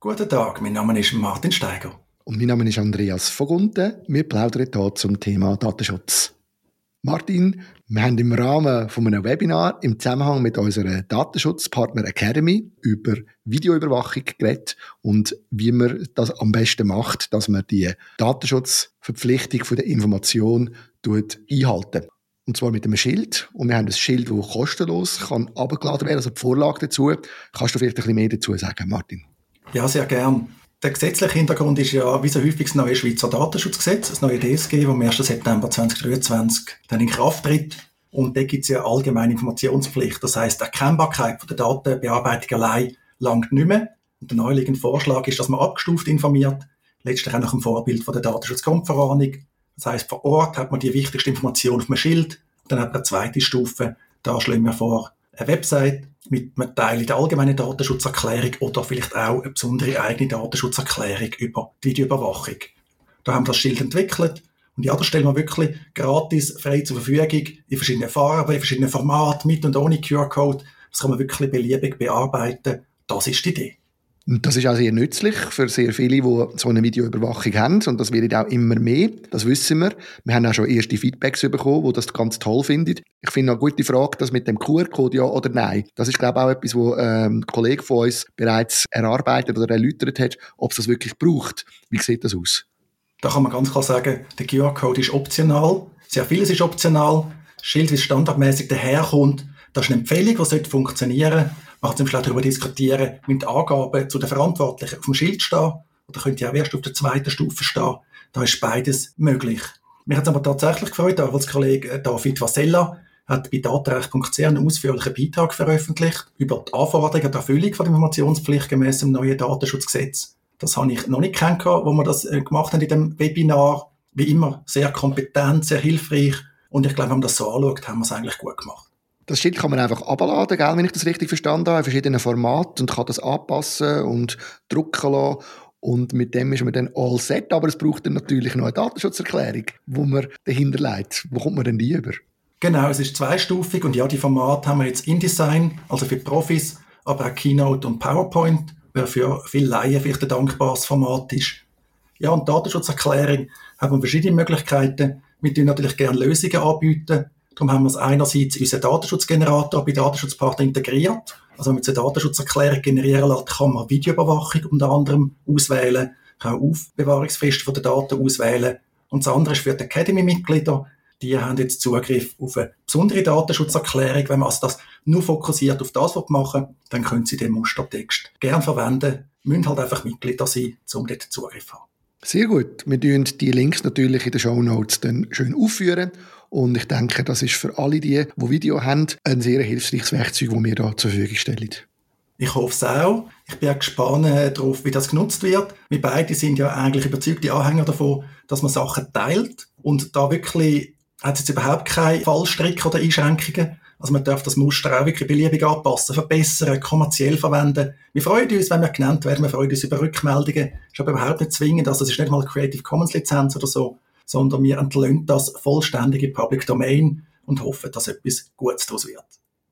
Guten Tag, mein Name ist Martin Steiger. Und mein Name ist Andreas Vogunten. Wir plaudern hier zum Thema Datenschutz. Martin, wir haben im Rahmen von einem Webinar im Zusammenhang mit unserer Datenschutzpartner Academy über Videoüberwachung geredet und wie man das am besten macht, dass man die Datenschutzverpflichtung von der Information einhalten. Und zwar mit einem Schild. Und wir haben ein Schild, das kostenlos kann abgeladen werden, also die Vorlage dazu. Kannst du vielleicht ein bisschen mehr dazu sagen, Martin? Ja, sehr gern. Der gesetzliche Hintergrund ist ja, wie so häufig, das neue Schweizer Datenschutzgesetz, das neue DSG, das am 1. September 2023 dann in Kraft tritt. Und da gibt es ja allgemeine Informationspflicht. Das heißt, Erkennbarkeit von der Datenbearbeitung allein langt nicht mehr. Und der neuliegende Vorschlag ist, dass man abgestuft informiert, letztlich auch nach dem Vorbild von der Datenschutzgrundverordnung. Das heißt, vor Ort hat man die wichtigste Information auf dem Schild. Dann hat man eine zweite Stufe. Da schlagen wir vor, eine Website mit einem Teil der allgemeinen Datenschutzerklärung oder vielleicht auch eine besondere eigene Datenschutzerklärung über die Videoüberwachung. Da haben wir das Schild entwickelt und ja, da stellen wir wirklich gratis, frei zur Verfügung, in verschiedenen Farben, in verschiedenen Formaten, mit und ohne QR-Code. Das kann man wirklich beliebig bearbeiten. Das ist die Idee. Und das ist auch sehr nützlich für sehr viele, die so eine Videoüberwachung haben. Und das wird auch immer mehr. Das wissen wir. Wir haben auch schon erste Feedbacks bekommen, die das ganz toll finden. Ich finde eine gute Frage, das mit dem QR-Code ja oder nein. Das ist, glaube ich, auch etwas, wo ähm, ein Kollege von uns bereits erarbeitet oder erläutert hat, ob es das wirklich braucht. Wie sieht das aus? Da kann man ganz klar sagen, der QR-Code ist optional. Sehr vieles ist optional. Schild, wie es standardmäßig daherkommt, das ist eine Empfehlung, die funktionieren sollte man kann zum Beispiel auch darüber diskutieren, mit Angaben zu den Verantwortlichen auf dem Schild stehen oder könnte ja auch erst auf der zweiten Stufe stehen. Da ist beides möglich. Mich hat es aber tatsächlich gefreut, als Kollege David Vasella hat bei datenrecht.ch einen ausführlichen Beitrag veröffentlicht über die Anforderungen der Erfüllung von der Informationspflicht gemäß dem neuen Datenschutzgesetz. Das habe ich noch nicht kennengelernt, wo wir das äh, gemacht haben in dem Webinar. Wie immer sehr kompetent, sehr hilfreich. Und ich glaube, wenn man das so anschaut, haben wir es eigentlich gut gemacht. Das Schild kann man einfach abladen, gell, wenn ich das richtig verstanden habe, in verschiedenen Formaten und kann das anpassen und drucken lassen. Und mit dem ist man dann all set, aber es braucht dann natürlich noch eine Datenschutzerklärung, wo man dahinter leitet. Wo kommt man denn die über? Genau, es ist zweistufig und ja, die Formate haben wir jetzt InDesign, also für Profis, aber auch Keynote und PowerPoint, wer für viele Laien vielleicht ein dankbares Format ist. Ja, und Datenschutzerklärung haben wir verschiedene Möglichkeiten. Wir tun natürlich gerne Lösungen anbieten. Darum haben wir einerseits in unseren Datenschutzgenerator bei Datenschutzpartner integriert. Also wenn man eine Datenschutzerklärung generieren lässt, kann man Videoüberwachung unter anderem auswählen, kann auch Aufbewahrungsfristen der Daten auswählen. Und das andere ist für die Academy-Mitglieder, die haben jetzt Zugriff auf eine besondere Datenschutzerklärung. Wenn man also das nur fokussiert auf das machen dann können sie den Mustertext gern verwenden, müssen halt einfach Mitglieder sein, um dort Zugriff zu haben. Sehr gut. Wir tun die Links natürlich in den Show Notes dann schön aufführen und ich denke, das ist für alle die, die Video haben, ein sehr hilfreiches Werkzeug, das wir hier zur Verfügung stellen. Ich hoffe es auch. Ich bin auch gespannt äh, darauf, wie das genutzt wird. Wir beide sind ja eigentlich überzeugte Anhänger davon, dass man Sachen teilt. Und da wirklich hat es jetzt überhaupt keine Fallstricke oder Einschränkungen. Also man darf das Muster auch wirklich beliebig anpassen, verbessern, kommerziell verwenden. Wir freuen uns, wenn wir genannt werden, wir freuen uns über Rückmeldungen. Ist aber überhaupt nicht zwingend, also es ist nicht mal Creative Commons Lizenz oder so sondern wir entlöhnen das vollständige Public Domain und hoffen, dass etwas Gutes daraus wird.